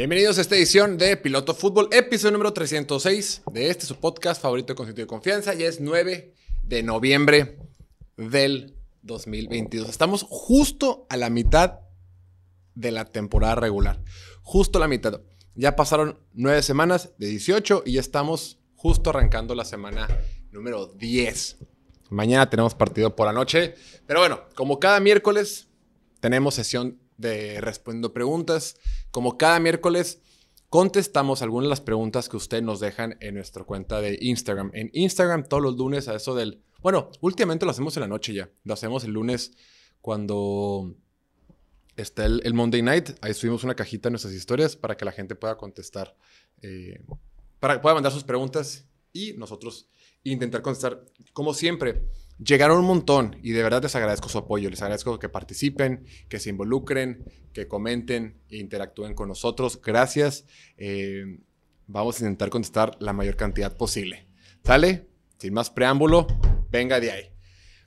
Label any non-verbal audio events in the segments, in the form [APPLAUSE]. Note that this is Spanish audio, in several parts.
Bienvenidos a esta edición de Piloto Fútbol, episodio número 306 de este su podcast favorito de contenido de confianza. Ya es 9 de noviembre del 2022. Estamos justo a la mitad de la temporada regular. Justo a la mitad. Ya pasaron 9 semanas de 18 y ya estamos justo arrancando la semana número 10. Mañana tenemos partido por la noche. Pero bueno, como cada miércoles, tenemos sesión de respondiendo preguntas. Como cada miércoles, contestamos algunas de las preguntas que ustedes nos dejan en nuestra cuenta de Instagram. En Instagram todos los lunes a eso del... Bueno, últimamente lo hacemos en la noche ya. Lo hacemos el lunes cuando está el, Monday Night. Ahí subimos una cajita en nuestras historias para que la gente pueda contestar, eh, para que pueda mandar sus preguntas y nosotros intentar contestar. Como siempre, Llegaron un montón y de verdad les agradezco su apoyo, les agradezco que participen, que se involucren, que comenten e interactúen con nosotros. Gracias. Eh, vamos a intentar contestar la mayor cantidad posible. ¿Sale? Sin más preámbulo, venga de ahí.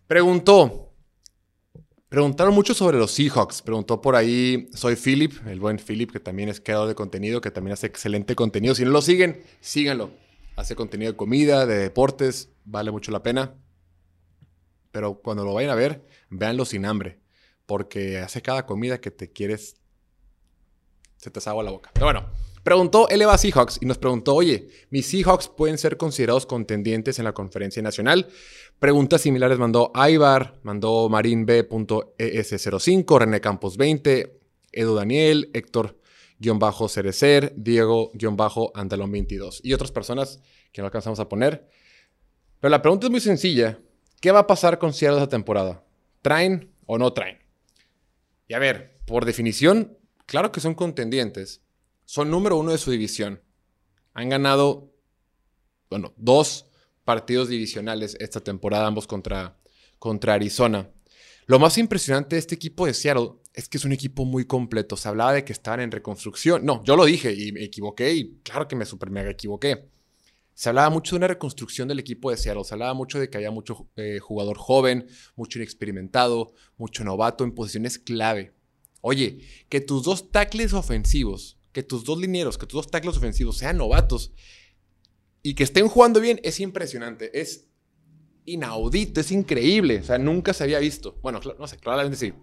Preguntó, preguntaron mucho sobre los Seahawks. Preguntó por ahí, soy Philip, el buen Philip, que también es creador de contenido, que también hace excelente contenido. Si no lo siguen, síganlo. Hace contenido de comida, de deportes, vale mucho la pena pero cuando lo vayan a ver, véanlo sin hambre, porque hace cada comida que te quieres, se te agua la boca. Pero bueno, preguntó Eleva Seahawks y nos preguntó, oye, ¿mis Seahawks pueden ser considerados contendientes en la conferencia nacional? Preguntas similares mandó Aibar, mandó marinb.es05, René Campos 20, Edu Daniel, Héctor Cerecer, Diego-Andalón 22 y otras personas que no alcanzamos a poner. Pero la pregunta es muy sencilla ¿Qué va a pasar con Seattle esta temporada? ¿Traen o no traen? Y a ver, por definición, claro que son contendientes. Son número uno de su división. Han ganado, bueno, dos partidos divisionales esta temporada, ambos contra, contra Arizona. Lo más impresionante de este equipo de Seattle es que es un equipo muy completo. Se hablaba de que estaban en reconstrucción. No, yo lo dije y me equivoqué y claro que me super mega equivoqué. Se hablaba mucho de una reconstrucción del equipo de Seattle. Se hablaba mucho de que había mucho eh, jugador joven, mucho inexperimentado, mucho novato en posiciones clave. Oye, que tus dos tackles ofensivos, que tus dos linieros, que tus dos tackles ofensivos sean novatos y que estén jugando bien es impresionante. Es inaudito, es increíble. O sea, nunca se había visto. Bueno, no sé, claramente sí.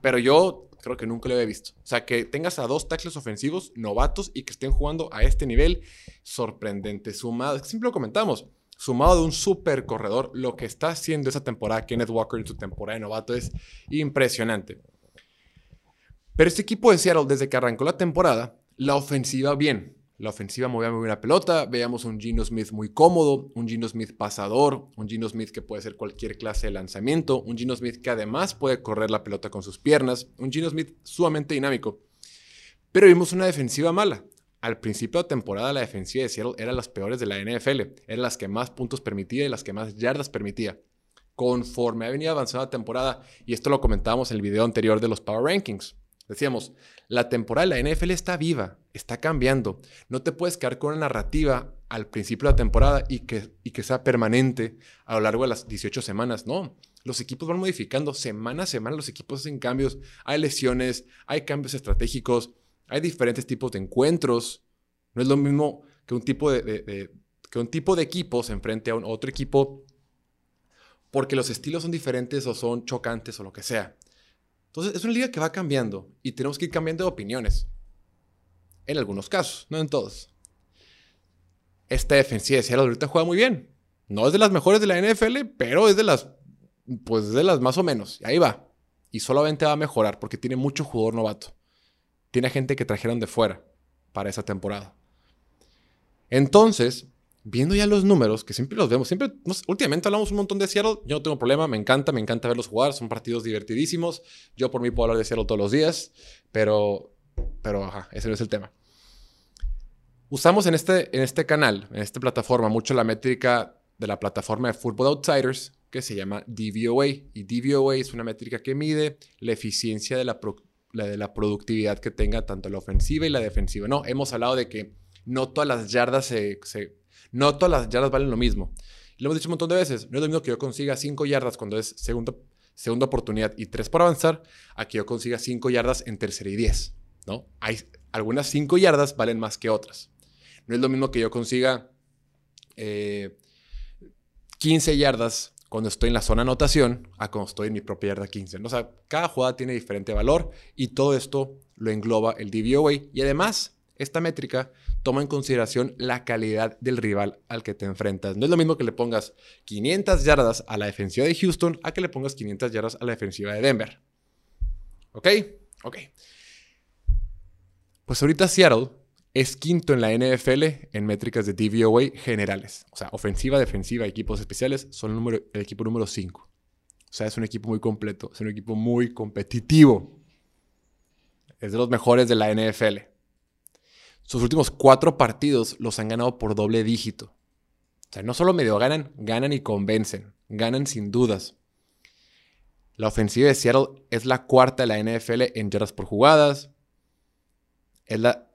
Pero yo creo que nunca lo había visto. O sea, que tengas a dos tackles ofensivos novatos y que estén jugando a este nivel, sorprendente. Sumado, siempre lo comentamos, sumado de un super corredor, lo que está haciendo esa temporada Kenneth Walker en su temporada de novato es impresionante. Pero este equipo de Seattle, desde que arrancó la temporada, la ofensiva bien. La ofensiva movía muy bien la pelota, veíamos un Gino Smith muy cómodo, un Gino Smith pasador, un Gino Smith que puede hacer cualquier clase de lanzamiento, un Gino Smith que además puede correr la pelota con sus piernas, un Gino Smith sumamente dinámico. Pero vimos una defensiva mala. Al principio de temporada la defensiva de Seattle era las peores de la NFL, eran las que más puntos permitía y las que más yardas permitía. Conforme ha venido avanzando la temporada, y esto lo comentábamos en el video anterior de los Power Rankings, Decíamos, la temporada de la NFL está viva, está cambiando. No te puedes quedar con una narrativa al principio de la temporada y que, y que sea permanente a lo largo de las 18 semanas. No, los equipos van modificando semana a semana, los equipos hacen cambios, hay lesiones, hay cambios estratégicos, hay diferentes tipos de encuentros. No es lo mismo que un tipo de, que un tipo de equipo se enfrente a otro equipo porque los estilos son diferentes o son chocantes o lo que sea. Entonces, es una liga que va cambiando y tenemos que ir cambiando de opiniones. En algunos casos, no en todos. Esta defensiva de Seattle ahorita juega muy bien. No es de las mejores de la NFL, pero es de las, pues de las más o menos. Y ahí va. Y solamente va a mejorar porque tiene mucho jugador novato. Tiene gente que trajeron de fuera para esa temporada. Entonces, viendo ya los números, que siempre los vemos, siempre, últimamente hablamos un montón de Seattle, yo no tengo problema, me encanta, me encanta verlos jugar, son partidos divertidísimos, yo por mí puedo hablar de Seattle todos los días, pero, pero, ajá, ese no es el tema. Usamos en este, en este canal, en esta plataforma, mucho la métrica de la plataforma de Football Outsiders, que se llama DVOA, y DVOA es una métrica que mide la eficiencia de la, de la productividad que tenga tanto la ofensiva y la defensiva. No, hemos hablado de que no todas las yardas se, se no todas las yardas valen lo mismo. Lo hemos dicho un montón de veces. No es lo mismo que yo consiga 5 yardas cuando es segundo, segunda oportunidad y tres por avanzar, a que yo consiga cinco yardas en tercera y diez, ¿no? Hay algunas cinco yardas valen más que otras. No es lo mismo que yo consiga 15 eh, yardas cuando estoy en la zona anotación a cuando estoy en mi propia yarda 15. O sea, cada jugada tiene diferente valor y todo esto lo engloba el DVOA. Y además, esta métrica toma en consideración la calidad del rival al que te enfrentas. No es lo mismo que le pongas 500 yardas a la defensiva de Houston a que le pongas 500 yardas a la defensiva de Denver. ¿Ok? Ok. Pues ahorita Seattle es quinto en la NFL en métricas de DVOA generales. O sea, ofensiva, defensiva, equipos especiales, son el, el equipo número 5. O sea, es un equipo muy completo, es un equipo muy competitivo. Es de los mejores de la NFL. Sus últimos cuatro partidos los han ganado por doble dígito. O sea, no solo medio ganan, ganan y convencen. Ganan sin dudas. La ofensiva de Seattle es la cuarta de la NFL en yardas por jugadas,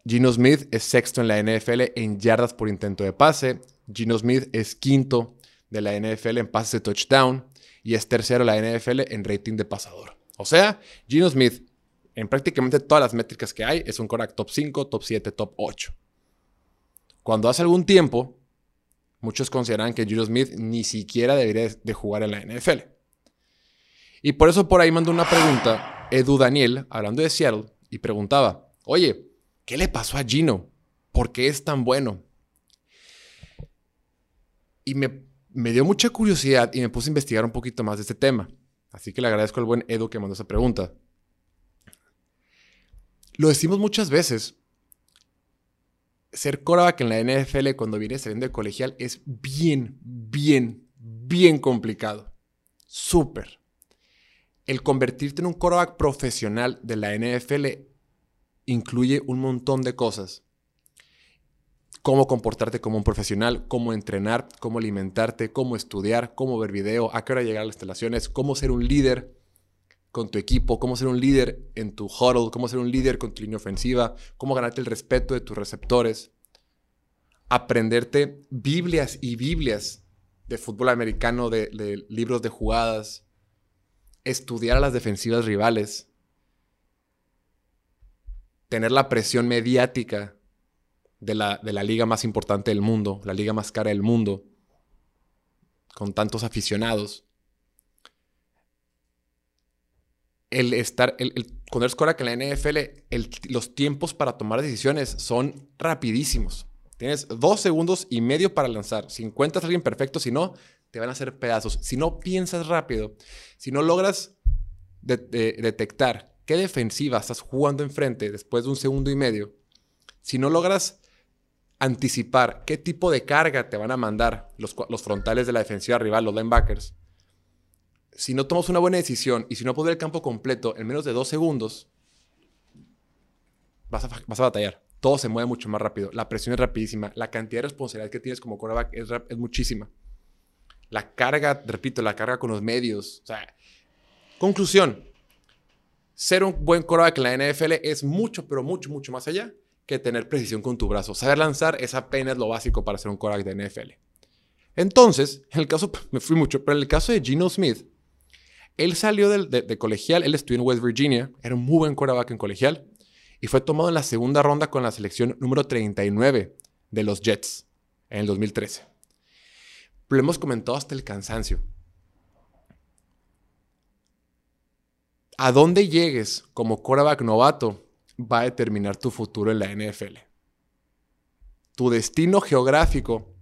Gino Smith es sexto en la NFL en yardas por intento de pase. Gino Smith es quinto de la NFL en pases de touchdown. Y es tercero en la NFL en rating de pasador. O sea, Gino Smith, en prácticamente todas las métricas que hay, es un Korak top 5, top 7, top 8. Cuando hace algún tiempo, muchos consideran que Gino Smith ni siquiera debería de jugar en la NFL. Y por eso por ahí mandó una pregunta Edu Daniel, hablando de Seattle, y preguntaba, oye, ¿Qué le pasó a Gino? ¿Por qué es tan bueno? Y me, dio mucha curiosidad y me puse a investigar un poquito más de este tema. Así que le agradezco al buen Edu que mandó esa pregunta. Lo decimos muchas veces. Ser quarterback en la NFL cuando vienes saliendo de colegial es bien, bien, bien complicado. Súper. El convertirte en un quarterback profesional de la NFL incluye un montón de cosas. Cómo comportarte como un profesional, cómo entrenar, cómo alimentarte, cómo estudiar, cómo ver video, a qué hora llegar a las instalaciones, cómo ser un líder con tu equipo, cómo ser un líder en tu huddle, cómo ser un líder con tu línea ofensiva, cómo ganarte el respeto de tus receptores, aprenderte Biblias y Biblias de fútbol americano, de, de libros de jugadas, estudiar a las defensivas rivales, tener la presión mediática de la, de la liga más importante del mundo, la liga más cara del mundo, con tantos aficionados. El estar, el, el, cuando en la NFL, los tiempos para tomar decisiones son rapidísimos. Tienes dos segundos y medio para lanzar. Si encuentras a alguien perfecto, si no, te van a hacer pedazos. Si no piensas rápido, si no logras detectar qué defensiva estás jugando enfrente después de un segundo y medio, si no logras anticipar qué tipo de carga te van a mandar los, frontales de la defensiva rival, los linebackers, si no tomas una buena decisión y si no puedes el campo completo en menos de dos segundos, vas a, vas a, batallar. Todo se mueve mucho más rápido. La presión es rapidísima. La cantidad de responsabilidad que tienes como quarterback es, muchísima. La carga, repito, la carga con los medios. O conclusión ser un buen quarterback en la NFL es mucho, pero mucho, mucho más allá que tener precisión con tu brazo. Saber lanzar es apenas lo básico para ser un quarterback de NFL. Entonces, en el caso, [LAUGHS] me fui mucho, pero en el caso de Geno Smith, él salió de, colegial, él estudió en West Virginia, era un muy buen quarterback en colegial, y fue tomado en la segunda ronda con la selección número 39 de los Jets en el 2013. Lo hemos comentado hasta el cansancio. a dónde llegues como quarterback novato va a determinar tu futuro en la NFL. Tu destino geográfico,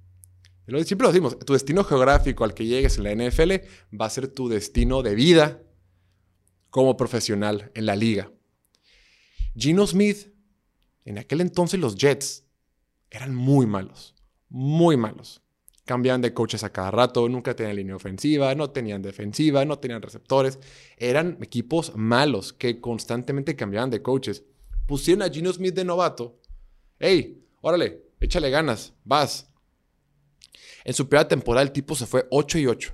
siempre lo decimos, tu destino geográfico al que llegues en la NFL va a ser tu destino de vida como profesional en la liga. Gino Smith, en aquel entonces los Jets eran muy malos, muy malos. Cambiaban de coaches a cada rato, nunca tenían línea ofensiva, no tenían defensiva, no tenían receptores. Eran equipos malos que constantemente cambiaban de coaches. Pusieron a Gino Smith de novato. ¡Ey! Órale, échale ganas, vas. En su primera temporada el tipo se fue 8 y 8.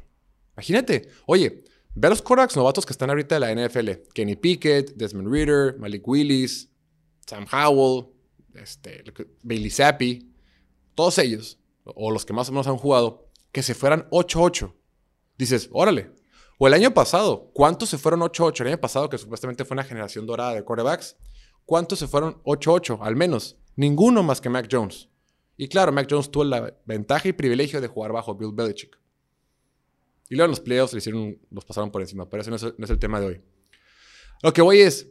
Imagínate, oye, ve a los quarterbacks novatos que están ahorita de la NFL. Kenny Pickett, Desmond Reader, Malik Willis, Sam Howell, este, Bailey Zappi, todos ellos o los que más o menos han jugado, que se fueran 8-8. Dices, órale, O el año pasado, ¿cuántos se fueron 8-8? El año pasado, que supuestamente fue una generación dorada de quarterbacks, ¿cuántos se fueron 8-8? Al menos. Ninguno más que Mac Jones. Y claro, Mac Jones tuvo la ventaja y privilegio de jugar bajo Bill Belichick. Y luego en los playoffs le hicieron, los pasaron por encima, pero ese no es, no es el tema de hoy. Lo que voy es,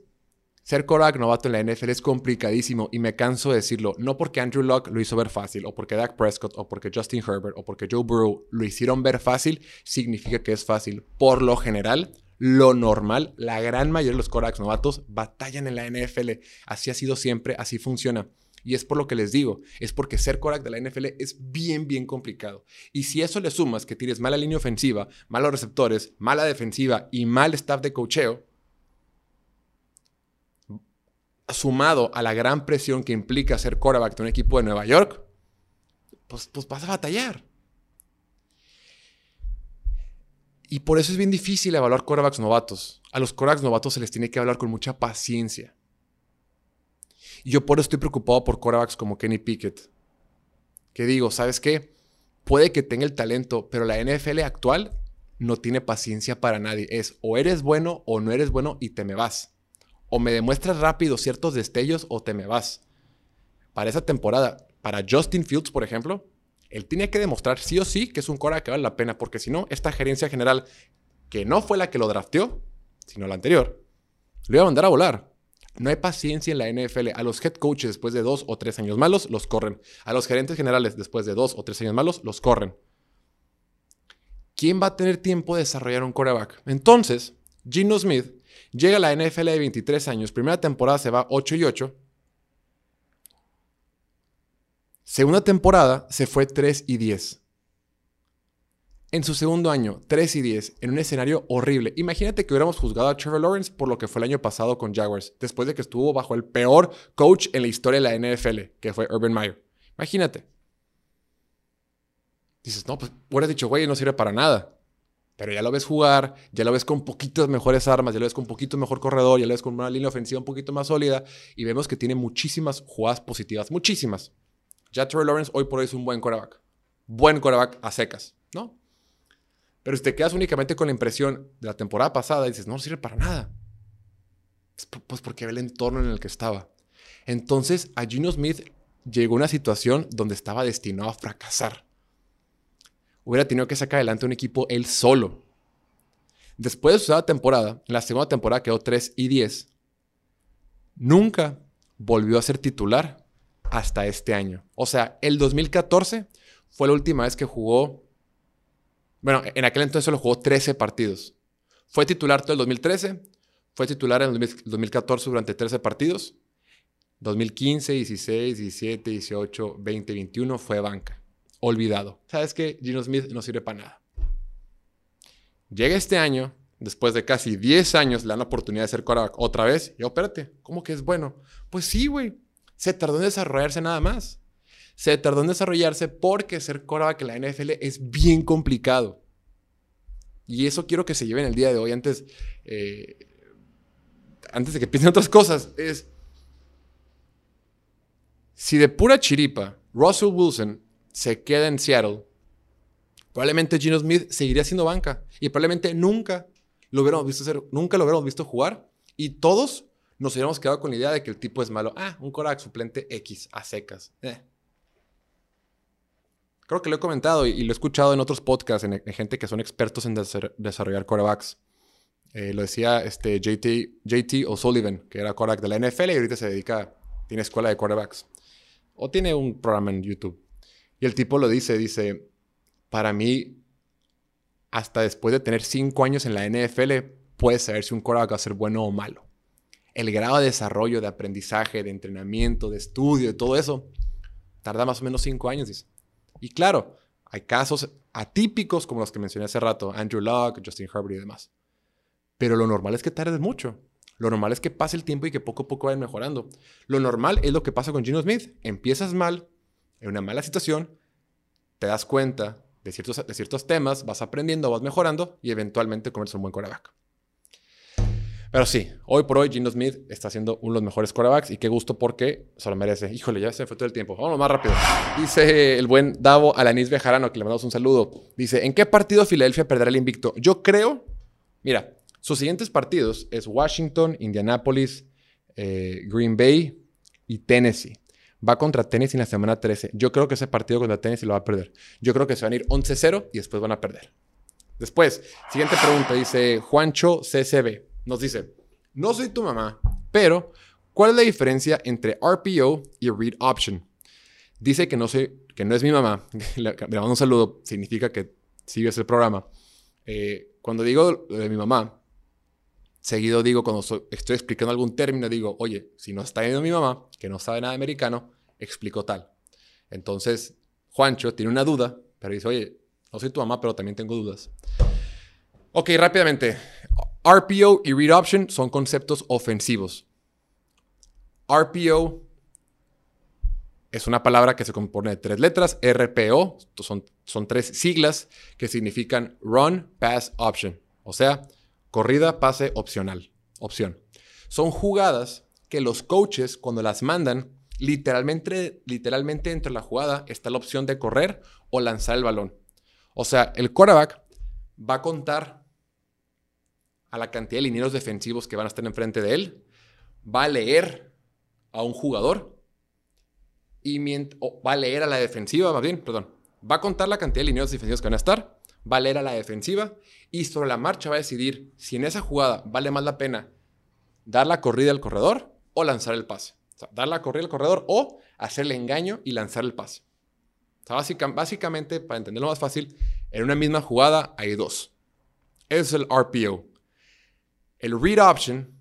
ser quarterback novato en la NFL es complicadísimo y me canso de decirlo, no porque Andrew Luck lo hizo ver fácil, o porque Dak Prescott, o porque Justin Herbert, o porque Joe Burrow lo hicieron ver fácil, significa que es fácil. Por lo general, lo normal, la gran mayoría de los quarterbacks novatos batallan en la NFL. Así ha sido siempre, así funciona. Y es por lo que les digo, es porque ser quarterback de la NFL es bien, bien complicado. Y si eso le sumas que tienes mala línea ofensiva, malos receptores, mala defensiva y mal staff de cocheo, sumado a la gran presión que implica ser quarterback de un equipo de Nueva York, pues, pues vas a batallar. Y por eso es bien difícil evaluar quarterbacks novatos. A los quarterbacks novatos se les tiene que hablar con mucha paciencia. Yo por eso estoy preocupado por quarterbacks como Kenny Pickett. Que digo, ¿sabes qué? Puede que tenga el talento, pero la NFL actual no tiene paciencia para nadie. Es o eres bueno o no eres bueno y te me vas o me demuestras rápido ciertos destellos o te me vas. Para esa temporada, para Justin Fields, por ejemplo, él tiene que demostrar sí o sí que es un cora que vale la pena, porque si no, esta gerencia general, que no fue la que lo drafteó, sino la anterior, lo iba a mandar a volar. No hay paciencia en la NFL. A los head coaches después de dos o tres años malos, los corren. A los gerentes generales después de dos o tres años malos, los corren. ¿Quién va a tener tiempo de desarrollar un coreback? Entonces, Gino Smith Llega a la NFL de 23 años, primera temporada se va 8 y 8. Segunda temporada se fue 3 y 10. En su segundo año, 3 y 10, en un escenario horrible. Imagínate que hubiéramos juzgado a Trevor Lawrence por lo que fue el año pasado con Jaguars, después de que estuvo bajo el peor coach en la historia de la NFL, que fue Urban Meyer. Imagínate. Dices, no, pues hubieras dicho, güey, no sirve para nada. Pero ya lo ves jugar, ya lo ves con poquitas mejores armas, ya lo ves con un poquito mejor corredor, ya lo ves con una línea ofensiva un poquito más sólida y vemos que tiene muchísimas jugadas positivas, muchísimas. Ya Trevor Lawrence hoy por hoy es un buen quarterback. Buen quarterback a secas. Pero si te quedas únicamente con la impresión de la temporada pasada y dices, no sirve para nada. Pues porque ve el entorno en el que estaba. Entonces a Gino Smith llegó una situación donde estaba destinado a fracasar hubiera tenido que sacar adelante un equipo él solo. Después de su segunda temporada, en la segunda temporada quedó 3 y 10. Nunca volvió a ser titular hasta este año. O sea, el 2014 fue la última vez que jugó. Bueno, en aquel entonces solo jugó 13 partidos. Fue titular todo el 2013, fue titular en el 2014 durante 13 partidos. 2015, 16, 17, 18, 20, 21 fue banca olvidado. ¿Sabes qué? Gino Smith no sirve para nada. Llega este año, después de casi 10 años, le dan la oportunidad de ser quarterback otra vez. Y yo, espérate, ¿cómo que es bueno? Pues sí, güey. Se tardó en desarrollarse nada más. Se tardó en desarrollarse porque ser quarterback en la NFL es bien complicado. Y eso quiero que se lleven el día de hoy antes, eh, antes de que piensen otras cosas. Es, si de pura chiripa Russell Wilson se queda en Seattle, probablemente Gino Smith seguiría siendo banca y probablemente nunca lo hubiéramos visto nunca lo hubiéramos visto jugar y todos nos hubiéramos quedado con la idea de que el tipo es malo. Ah, un Korak suplente X a secas. Eh. Creo que lo he comentado y, lo he escuchado en otros podcasts, en, gente que son expertos en desarrollar quarterbacks. Eh, lo decía este JT, JT O'Sullivan, que era quarterback de la NFL y ahorita se dedica, tiene escuela de quarterbacks. O tiene un programa en YouTube. Y el tipo lo dice, dice, para mí, hasta después de tener cinco años en la NFL, puedes saber si un quarterback va a ser bueno o malo. El grado de desarrollo, de aprendizaje, de entrenamiento, de estudio, de todo eso, tarda más o menos cinco años, dice. Y claro, hay casos atípicos como los que mencioné hace rato, Andrew Luck, Justin Herbert y demás. Pero lo normal es que tardes mucho. Lo normal es que pase el tiempo y que poco a poco vayan mejorando. Lo normal es lo que pasa con Gino Smith. Empiezas mal, en una mala situación, te das cuenta de ciertos, de ciertos temas, vas aprendiendo, vas mejorando y eventualmente conviertes un buen quarterback. Pero sí, hoy por hoy Gino Smith está siendo uno de los mejores quarterbacks y qué gusto porque se lo merece. Híjole, ya se fue todo el tiempo. Vamos más rápido. Dice el buen Davo Alanis Bejarano, que le mandamos un saludo. Dice, ¿en qué partido Filadelfia perderá el invicto? Yo creo, Mira, sus siguientes partidos es Washington, Indianapolis, eh, Green Bay y Tennessee. Va contra Tennessee en la semana 13. Yo creo que ese partido contra Tennessee lo va a perder. Yo creo que se van a ir 11-0 y después van a perder. Después, siguiente pregunta, dice Juancho CCB. Nos dice, no soy tu mamá, pero ¿cuál es la diferencia entre RPO y Read Option? Dice que no, sé, que no es mi mamá. [LAUGHS] Le mando un saludo, significa que sigues el programa. Eh, cuando digo de mi mamá, seguido digo, cuando estoy explicando algún término, digo, oye, si no está viendo mi mamá, que no sabe nada americano, explico tal. Entonces, Juancho tiene una duda, pero dice, oye, no soy tu mamá, pero también tengo dudas. Ok, rápidamente. RPO y Read Option son conceptos ofensivos. RPO es una palabra que se compone de tres letras. RPO son, son tres siglas que significan Run, Pass, Option. O sea, corrida, pase, opcional. Opción. Son jugadas que los coaches, cuando las mandan, literalmente, literalmente entre la jugada está la opción de correr o lanzar el balón. O sea, el quarterback va a contar a la cantidad de linieros defensivos que van a estar enfrente de él, va a leer a un jugador y va a leer a la defensiva, más bien, perdón, va a contar la cantidad de linieros defensivos que van a estar, va a leer a la defensiva y sobre la marcha va a decidir si en esa jugada vale más la pena dar la corrida al corredor o lanzar el pase. O sea, dar la corrida al corredor o hacerle engaño y lanzar el pase básicamente, para entenderlo más fácil, en una misma jugada hay dos. es el RPO. El read option,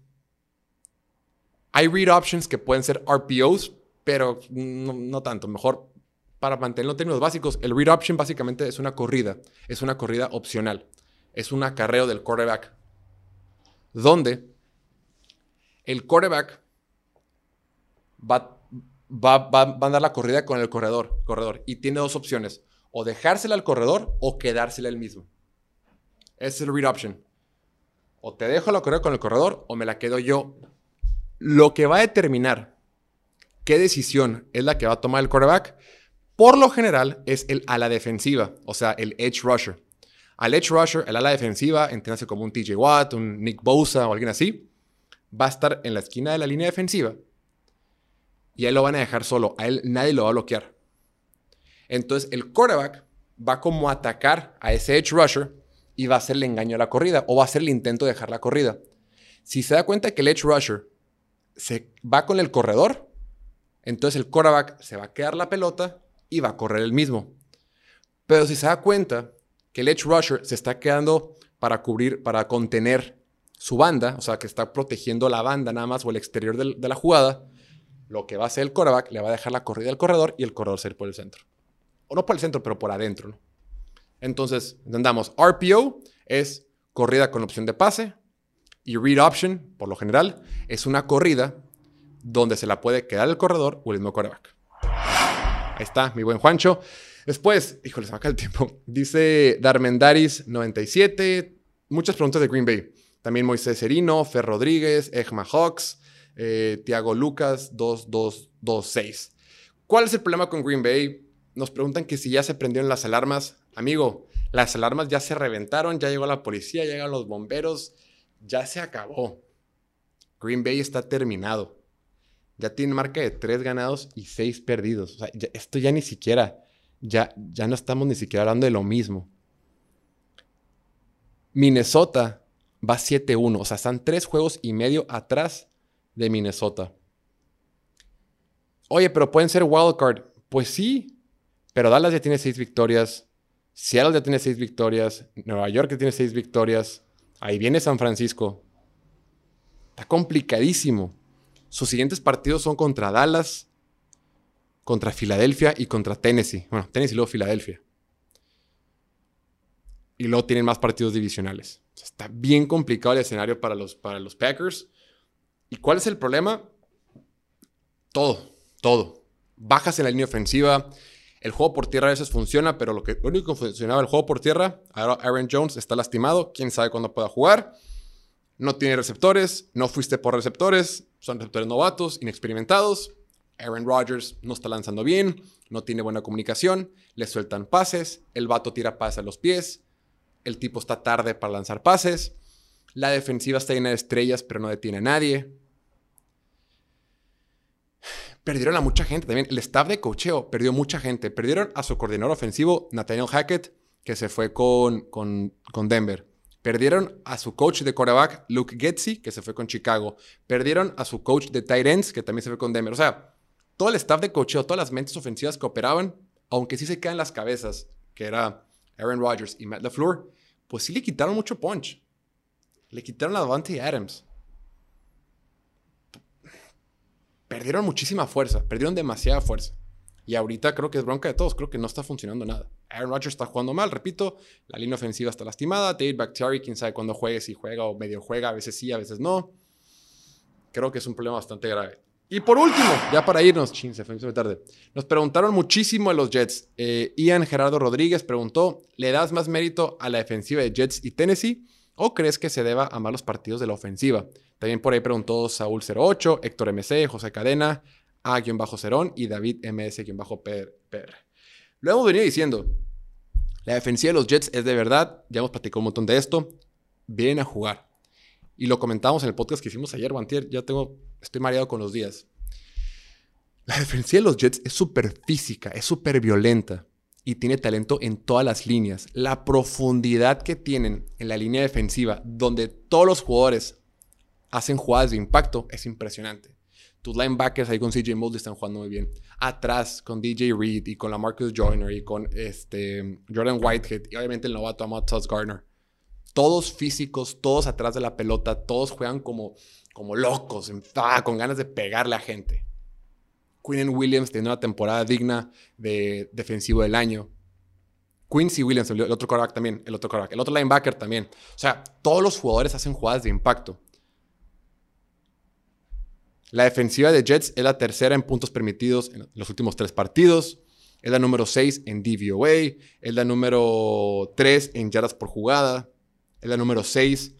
hay read options que pueden ser RPOs, pero no, tanto. Mejor para mantenerlo en términos básicos, el read option básicamente es una corrida, es una corrida opcional, es un acarreo del quarterback, donde el quarterback va a andar la corrida con el corredor, corredor. Y tiene dos opciones. O dejársela al corredor o quedársela él mismo. Es el read option. O te dejo la corrida con el corredor o me la quedo yo. Lo que va a determinar qué decisión es la que va a tomar el quarterback, por lo general es el a la defensiva, o sea, el edge rusher. Al edge rusher, el ala defensiva, entiéndase como un TJ Watt, un Nick Bosa o alguien así, va a estar en la esquina de la línea defensiva y a él lo van a dejar solo. A él nadie lo va a bloquear. Entonces el quarterback va como a atacar a ese edge rusher y va a hacerle engaño a la corrida o va a hacer el intento de dejar la corrida. Si se da cuenta que el edge rusher se va con el corredor, entonces el quarterback se va a quedar la pelota y va a correr el mismo. Pero si se da cuenta que el edge rusher se está quedando para cubrir, para contener su banda, o sea, que está protegiendo la banda nada más o el exterior de la jugada, lo que va a hacer el coreback, le va a dejar la corrida al corredor y el corredor ser por el centro. O no por el centro, pero por adentro. ¿no? Entonces, entendamos, RPO es corrida con opción de pase y read option, por lo general, es una corrida donde se la puede quedar el corredor o el mismo coreback. Ahí está, mi buen Juancho. Después, híjole, se me acaba el tiempo. [LAUGHS] Dice Darmendaris97, muchas preguntas de Green Bay. También Moisés Serino, Fer Rodríguez, Egma Hawks, eh, Tiago Lucas 2226. ¿Cuál es el problema con Green Bay? Nos preguntan que si ya se prendieron las alarmas. Amigo, las alarmas ya se reventaron, ya llegó la policía, llegan los bomberos, ya se acabó. Green Bay está terminado. Ya tiene marca de tres ganados y seis perdidos. O sea, esto ya ni siquiera, ya, ya no estamos ni siquiera hablando de lo mismo. Minnesota va 7-1, o sea, están tres juegos y medio atrás de Minnesota. Oye, pero pueden ser wildcard. Pues sí, pero Dallas ya tiene seis victorias. Seattle ya tiene seis victorias. Nueva York ya tiene seis victorias. Ahí viene San Francisco. Está complicadísimo. Sus siguientes partidos son contra Dallas, contra Filadelfia y contra Tennessee. Bueno, Tennessee y luego Filadelfia. Y luego tienen más partidos divisionales. Está bien complicado el escenario para los, para los Packers. ¿Y cuál es el problema? Todo, todo. Bajas en la línea ofensiva. El juego por tierra a veces funciona, pero lo, que, único que funcionaba el juego por tierra, Aaron Jones está lastimado, quién sabe cuándo pueda jugar. No tiene receptores, no fuiste por receptores, son receptores novatos, inexperimentados. Aaron Rodgers no está lanzando bien, no tiene buena comunicación, le sueltan pases, el vato tira pases a los pies, el tipo está tarde para lanzar pases. La defensiva está llena de estrellas, pero no detiene a nadie. Perdieron a mucha gente también. El staff de cocheo perdió mucha gente. Perdieron a su coordinador ofensivo, Nathaniel Hackett, que se fue con, con, con Denver. Perdieron a su coach de quarterback, Luke Getzi, que se fue con Chicago. Perdieron a su coach de tight ends, que también se fue con Denver. O sea, todo el staff de cocheo, todas las mentes ofensivas que operaban, aunque sí se quedan las cabezas, que era Aaron Rodgers y Matt LaFleur, pues sí le quitaron mucho punch. Le quitaron a Davante Adams. Perdieron muchísima fuerza, perdieron demasiada fuerza. Y ahorita creo que es bronca de todos, creo que no está funcionando nada. Aaron Rodgers está jugando mal, repito, la línea ofensiva está lastimada, David Bakhtiari, quién sabe cuándo juegue, si juega o medio juega, a veces sí, a veces no. Creo que es un problema bastante grave. Y por último, ya para irnos, chin, se fue, tarde. Nos preguntaron muchísimo a los Jets. Eh, Ian Gerardo Rodríguez preguntó: ¿Le das más mérito a la defensiva de Jets y Tennessee o crees que se deba a malos partidos de la ofensiva? También por ahí preguntó Saúl08, Héctor MC, José Cadena, A-Cerón y David MS-PR. Lo hemos venido diciendo. La defensiva de los Jets es de verdad, ya hemos platicado un montón de esto. Vienen a jugar. Y lo comentamos en el podcast que hicimos ayer, Bantier. Ya tengo Estoy mareado con los días. La defensiva de los Jets es súper física, es súper violenta y tiene talento en todas las líneas. La profundidad que tienen en la línea defensiva, donde todos los jugadores hacen jugadas de impacto, es impresionante. Tus linebackers ahí con CJ Mosley están jugando muy bien. Atrás con DJ Reed y con la Marcus Joyner y con este, Jordan Whitehead y obviamente el novato Amat Gardner. Todos físicos, todos atrás de la pelota, todos juegan como como locos, ah, con ganas de pegarle a gente. Quinn Williams tiene una temporada digna de defensivo del año. Quincy Williams, el otro quarterback también, el otro quarterback, el otro linebacker también. O sea, todos los jugadores hacen jugadas de impacto. La defensiva de Jets es la tercera en puntos permitidos en los últimos tres partidos. Es la número 6 en DVOA. Es la número 3 en yardas por jugada. Es la número 6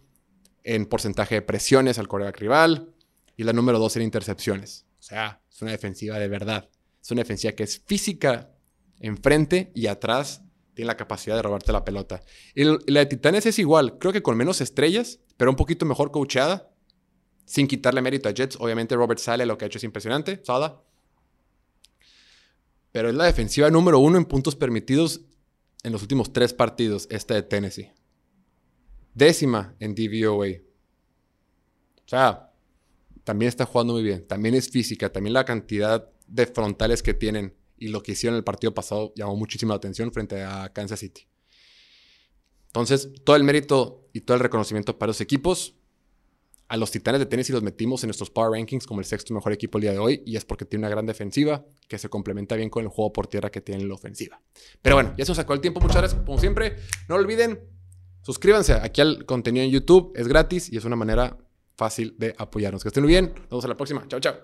en porcentaje de presiones al coreback rival y la número dos en intercepciones. O sea, es una defensiva de verdad. Es una defensiva que es física enfrente y atrás tiene la capacidad de robarte la pelota. Y la de Titanes es igual, creo que con menos estrellas, pero un poquito mejor coacheada, sin quitarle mérito a Jets. Obviamente Robert Sale lo que ha hecho es impresionante, Sada. Pero es la defensiva número uno en puntos permitidos en los últimos tres partidos, esta de Tennessee décima en DVOA. O sea, también está jugando muy bien. También es física. También la cantidad de frontales que tienen y lo que hicieron en el partido pasado llamó muchísima atención frente a Kansas City. Entonces, todo el mérito y todo el reconocimiento para los equipos. A los Titanes de Tennessee los metimos en nuestros Power Rankings como el sexto mejor equipo el día de hoy y es porque tiene una gran defensiva que se complementa bien con el juego por tierra que tiene en la ofensiva. Pero bueno, ya se nos sacó el tiempo. Muchas gracias, como siempre. No olviden Suscríbanse aquí al contenido en YouTube, es gratis y es una manera fácil de apoyarnos. Que estén muy bien, nos vemos en la próxima. Chao, chao.